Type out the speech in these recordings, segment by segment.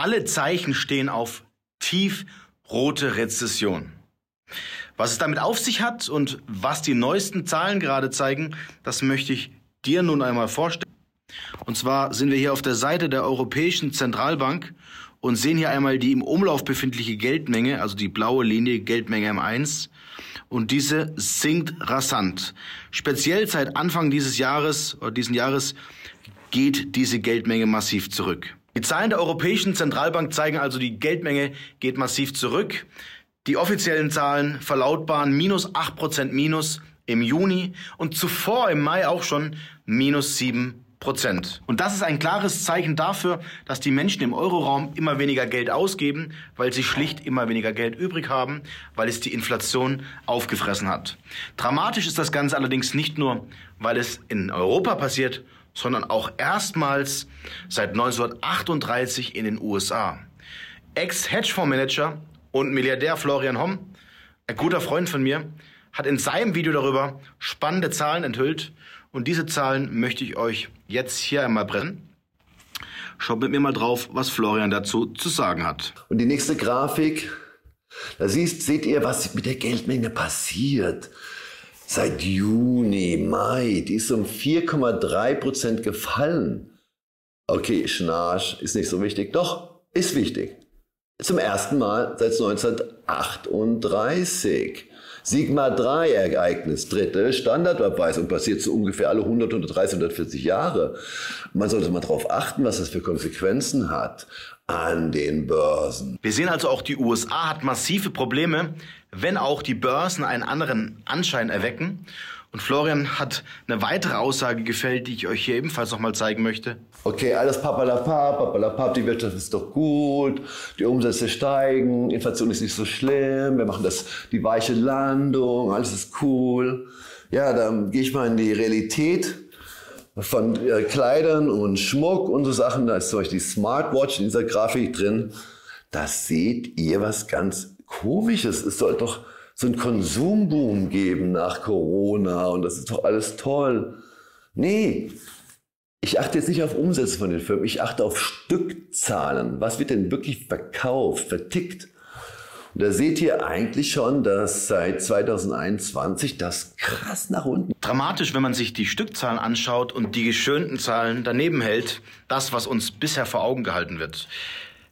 Alle Zeichen stehen auf tiefrote Rezession. Was es damit auf sich hat und was die neuesten Zahlen gerade zeigen, das möchte ich dir nun einmal vorstellen. Und zwar sind wir hier auf der Seite der Europäischen Zentralbank und sehen hier einmal die im Umlauf befindliche Geldmenge, also die blaue Linie Geldmenge M1. Und diese sinkt rasant. Speziell seit Anfang dieses Jahres oder diesen Jahres geht diese Geldmenge massiv zurück. Die Zahlen der Europäischen Zentralbank zeigen also, die Geldmenge geht massiv zurück. Die offiziellen Zahlen verlautbaren minus 8% minus im Juni und zuvor im Mai auch schon minus 7 Prozent. Und das ist ein klares Zeichen dafür, dass die Menschen im Euroraum immer weniger Geld ausgeben, weil sie schlicht immer weniger Geld übrig haben, weil es die Inflation aufgefressen hat. Dramatisch ist das Ganze allerdings nicht nur, weil es in Europa passiert, sondern auch erstmals seit 1938 in den USA. Ex-Hedgefondsmanager und Milliardär Florian Homm, ein guter Freund von mir, hat in seinem Video darüber spannende Zahlen enthüllt und diese Zahlen möchte ich euch jetzt hier einmal brennen. Schaut mit mir mal drauf, was Florian dazu zu sagen hat. Und die nächste Grafik, da siehst, seht ihr, was mit der Geldmenge passiert. Seit Juni, Mai, die ist um 4,3 Prozent gefallen. Okay, Schnarch ist nicht so wichtig. Doch, ist wichtig. Zum ersten Mal seit 1938. Sigma 3 Ereignis, dritte Standardabweisung, passiert so ungefähr alle 100, 130, 140 Jahre. Man sollte mal darauf achten, was das für Konsequenzen hat an den Börsen. Wir sehen also auch, die USA hat massive Probleme, wenn auch die Börsen einen anderen Anschein erwecken. Und Florian hat eine weitere Aussage gefällt, die ich euch hier ebenfalls nochmal zeigen möchte. Okay, alles papalapap, papalapap, die Wirtschaft ist doch gut, die Umsätze steigen, Inflation ist nicht so schlimm, wir machen das, die weiche Landung, alles ist cool. Ja, dann gehe ich mal in die Realität von äh, Kleidern und Schmuck und so Sachen. Da ist zum Beispiel die Smartwatch in dieser Grafik drin. Da seht ihr was ganz Komisches. Es soll doch so einen Konsumboom geben nach Corona und das ist doch alles toll. Nee, ich achte jetzt nicht auf Umsätze von den Firmen, ich achte auf Stückzahlen. Was wird denn wirklich verkauft, vertickt? Und da seht ihr eigentlich schon, dass seit 2021 das krass nach unten. Dramatisch, wenn man sich die Stückzahlen anschaut und die geschönten Zahlen daneben hält, das, was uns bisher vor Augen gehalten wird.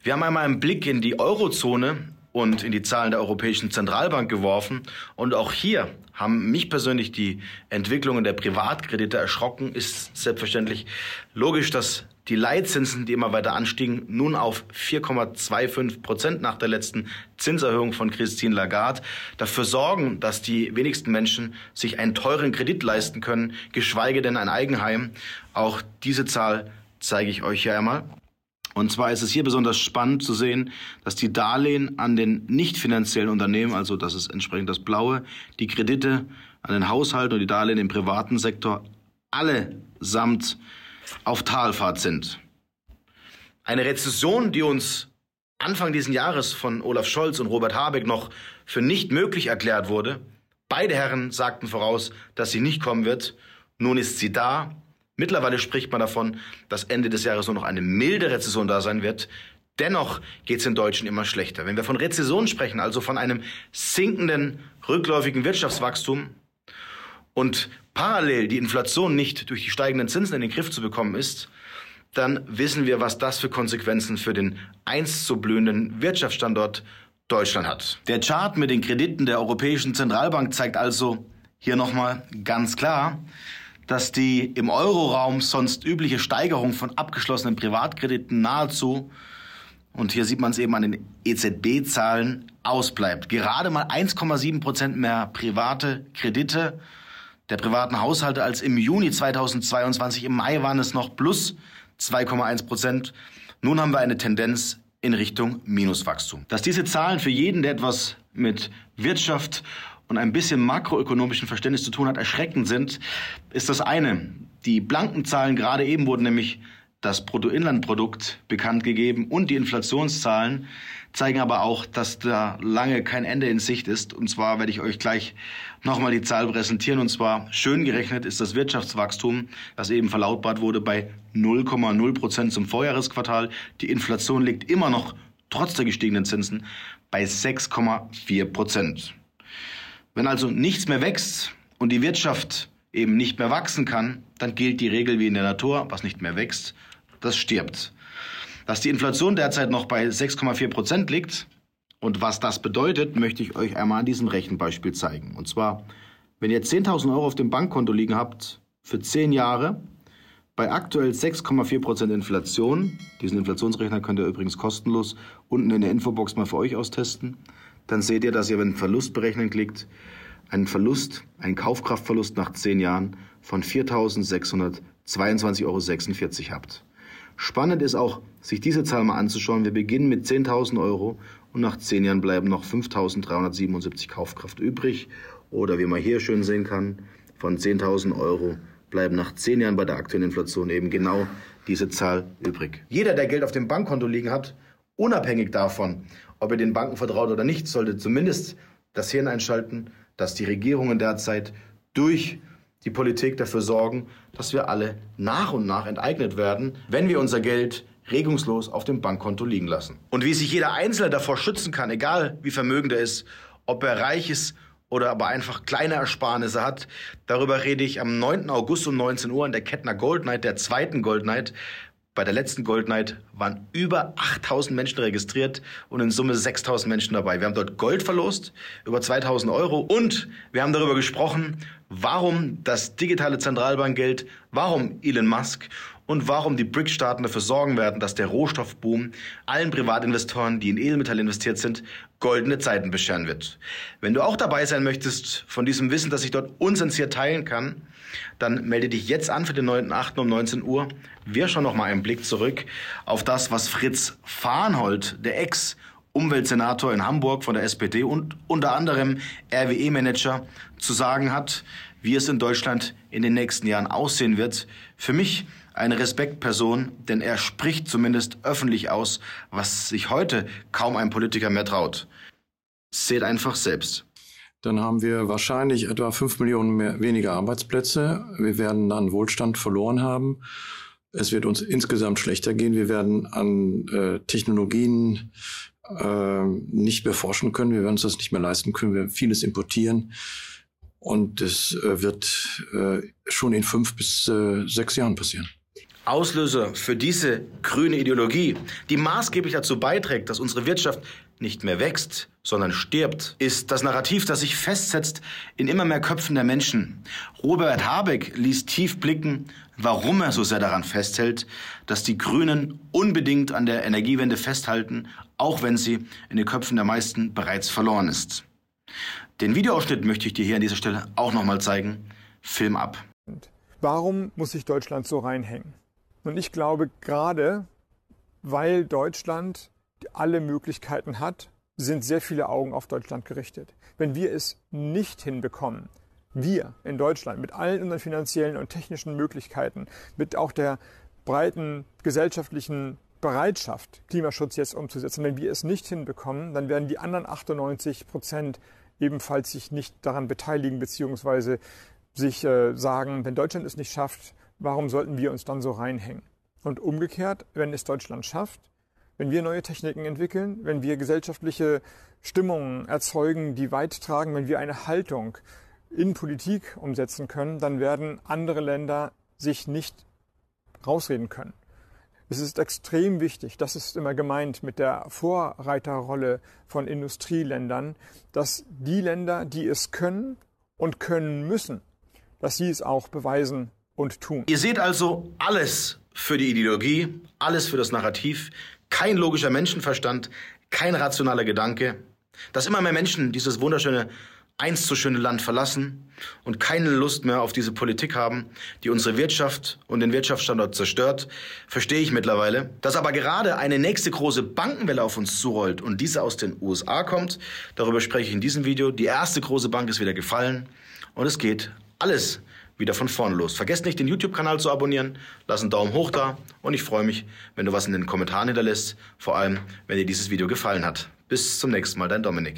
Wir haben einmal einen Blick in die Eurozone und in die Zahlen der Europäischen Zentralbank geworfen. Und auch hier haben mich persönlich die Entwicklungen der Privatkredite erschrocken. Ist selbstverständlich logisch, dass die Leitzinsen, die immer weiter anstiegen, nun auf 4,25 Prozent nach der letzten Zinserhöhung von Christine Lagarde dafür sorgen, dass die wenigsten Menschen sich einen teuren Kredit leisten können, geschweige denn ein Eigenheim. Auch diese Zahl zeige ich euch hier einmal. Und zwar ist es hier besonders spannend zu sehen, dass die Darlehen an den nicht finanziellen Unternehmen, also das ist entsprechend das Blaue, die Kredite an den Haushalten und die Darlehen im privaten Sektor allesamt auf Talfahrt sind. Eine Rezession, die uns Anfang dieses Jahres von Olaf Scholz und Robert Habeck noch für nicht möglich erklärt wurde. Beide Herren sagten voraus, dass sie nicht kommen wird. Nun ist sie da Mittlerweile spricht man davon, dass Ende des Jahres nur noch eine milde Rezession da sein wird. Dennoch geht es den Deutschen immer schlechter. Wenn wir von Rezession sprechen, also von einem sinkenden, rückläufigen Wirtschaftswachstum und parallel die Inflation nicht durch die steigenden Zinsen in den Griff zu bekommen ist, dann wissen wir, was das für Konsequenzen für den einst so blühenden Wirtschaftsstandort Deutschland hat. Der Chart mit den Krediten der Europäischen Zentralbank zeigt also hier nochmal ganz klar, dass die im Euroraum sonst übliche Steigerung von abgeschlossenen Privatkrediten nahezu, und hier sieht man es eben an den EZB-Zahlen, ausbleibt. Gerade mal 1,7 Prozent mehr private Kredite der privaten Haushalte als im Juni 2022. Im Mai waren es noch plus 2,1 Prozent. Nun haben wir eine Tendenz in Richtung Minuswachstum. Dass diese Zahlen für jeden, der etwas mit Wirtschaft und ein bisschen makroökonomischen Verständnis zu tun hat, erschreckend sind, ist das eine. Die blanken Zahlen gerade eben wurden nämlich das Bruttoinlandprodukt bekannt gegeben und die Inflationszahlen zeigen aber auch, dass da lange kein Ende in Sicht ist. Und zwar werde ich euch gleich nochmal die Zahl präsentieren. Und zwar schön gerechnet ist das Wirtschaftswachstum, das eben verlautbart wurde, bei 0,0 Prozent zum Vorjahresquartal. Die Inflation liegt immer noch, trotz der gestiegenen Zinsen, bei 6,4 Prozent. Wenn also nichts mehr wächst und die Wirtschaft eben nicht mehr wachsen kann, dann gilt die Regel wie in der Natur, was nicht mehr wächst, das stirbt. Dass die Inflation derzeit noch bei 6,4 Prozent liegt und was das bedeutet, möchte ich euch einmal an diesem Rechenbeispiel zeigen. Und zwar, wenn ihr 10.000 Euro auf dem Bankkonto liegen habt für 10 Jahre, bei aktuell 6,4 Prozent Inflation, diesen Inflationsrechner könnt ihr übrigens kostenlos unten in der Infobox mal für euch austesten, dann seht ihr, dass ihr, wenn Verlust berechnen klickt, einen Verlust, einen Kaufkraftverlust nach 10 Jahren von 4.622,46 Euro habt. Spannend ist auch, sich diese Zahl mal anzuschauen. Wir beginnen mit 10.000 Euro und nach 10 Jahren bleiben noch 5.377 Kaufkraft übrig. Oder wie man hier schön sehen kann, von 10.000 Euro bleiben nach 10 Jahren bei der aktuellen Inflation eben genau diese Zahl übrig. Jeder, der Geld auf dem Bankkonto liegen hat, unabhängig davon, ob er den Banken vertraut oder nicht, sollte zumindest das Hirn einschalten, dass die Regierungen derzeit durch die Politik dafür sorgen, dass wir alle nach und nach enteignet werden, wenn wir unser Geld regungslos auf dem Bankkonto liegen lassen. Und wie sich jeder Einzelne davor schützen kann, egal wie vermögend er ist, ob er reich ist oder aber einfach kleine Ersparnisse hat, darüber rede ich am 9. August um 19 Uhr in der Kettner Gold Night, der zweiten Gold Night. Bei der letzten Gold Night waren über 8000 Menschen registriert und in Summe 6000 Menschen dabei. Wir haben dort Gold verlost, über 2000 Euro und wir haben darüber gesprochen, warum das digitale Zentralbankgeld, warum Elon Musk und warum die BRIC-Staaten dafür sorgen werden, dass der Rohstoffboom allen Privatinvestoren, die in Edelmetall investiert sind, goldene Zeiten bescheren wird. Wenn du auch dabei sein möchtest von diesem Wissen, das ich dort unsensiert teilen kann, dann melde dich jetzt an für den 9.8. um 19 Uhr. Wir schauen noch mal einen Blick zurück auf das, was Fritz Farnhold, der Ex- Umweltsenator in Hamburg von der SPD und unter anderem RWE-Manager zu sagen hat, wie es in Deutschland in den nächsten Jahren aussehen wird. Für mich eine Respektperson, denn er spricht zumindest öffentlich aus, was sich heute kaum ein Politiker mehr traut. Seht einfach selbst dann haben wir wahrscheinlich etwa fünf Millionen mehr, weniger Arbeitsplätze. Wir werden an Wohlstand verloren haben. Es wird uns insgesamt schlechter gehen. Wir werden an äh, Technologien äh, nicht mehr forschen können. Wir werden uns das nicht mehr leisten können. Wir werden vieles importieren. Und es äh, wird äh, schon in fünf bis äh, sechs Jahren passieren. Auslöser für diese grüne Ideologie, die maßgeblich dazu beiträgt, dass unsere Wirtschaft nicht mehr wächst, sondern stirbt, ist das Narrativ, das sich festsetzt in immer mehr Köpfen der Menschen. Robert Habeck ließ tief blicken, warum er so sehr daran festhält, dass die Grünen unbedingt an der Energiewende festhalten, auch wenn sie in den Köpfen der meisten bereits verloren ist. Den Videoausschnitt möchte ich dir hier an dieser Stelle auch nochmal zeigen. Film ab. Warum muss sich Deutschland so reinhängen? Und ich glaube, gerade weil Deutschland alle Möglichkeiten hat, sind sehr viele Augen auf Deutschland gerichtet. Wenn wir es nicht hinbekommen, wir in Deutschland mit allen unseren finanziellen und technischen Möglichkeiten, mit auch der breiten gesellschaftlichen Bereitschaft, Klimaschutz jetzt umzusetzen, wenn wir es nicht hinbekommen, dann werden die anderen 98 Prozent ebenfalls sich nicht daran beteiligen, beziehungsweise sich äh, sagen, wenn Deutschland es nicht schafft, warum sollten wir uns dann so reinhängen? Und umgekehrt, wenn es Deutschland schafft, wenn wir neue Techniken entwickeln, wenn wir gesellschaftliche Stimmungen erzeugen, die weit tragen, wenn wir eine Haltung in Politik umsetzen können, dann werden andere Länder sich nicht rausreden können. Es ist extrem wichtig, das ist immer gemeint mit der Vorreiterrolle von Industrieländern, dass die Länder, die es können und können müssen, dass sie es auch beweisen und tun. Ihr seht also alles für die Ideologie, alles für das Narrativ, kein logischer Menschenverstand, kein rationaler Gedanke, dass immer mehr Menschen dieses wunderschöne, einst so schöne Land verlassen und keine Lust mehr auf diese Politik haben, die unsere Wirtschaft und den Wirtschaftsstandort zerstört, verstehe ich mittlerweile. Dass aber gerade eine nächste große Bankenwelle auf uns zurollt und diese aus den USA kommt, darüber spreche ich in diesem Video. Die erste große Bank ist wieder gefallen und es geht alles wieder von vorne los. Vergesst nicht, den YouTube-Kanal zu abonnieren, lass einen Daumen hoch da und ich freue mich, wenn du was in den Kommentaren hinterlässt, vor allem, wenn dir dieses Video gefallen hat. Bis zum nächsten Mal, dein Dominik.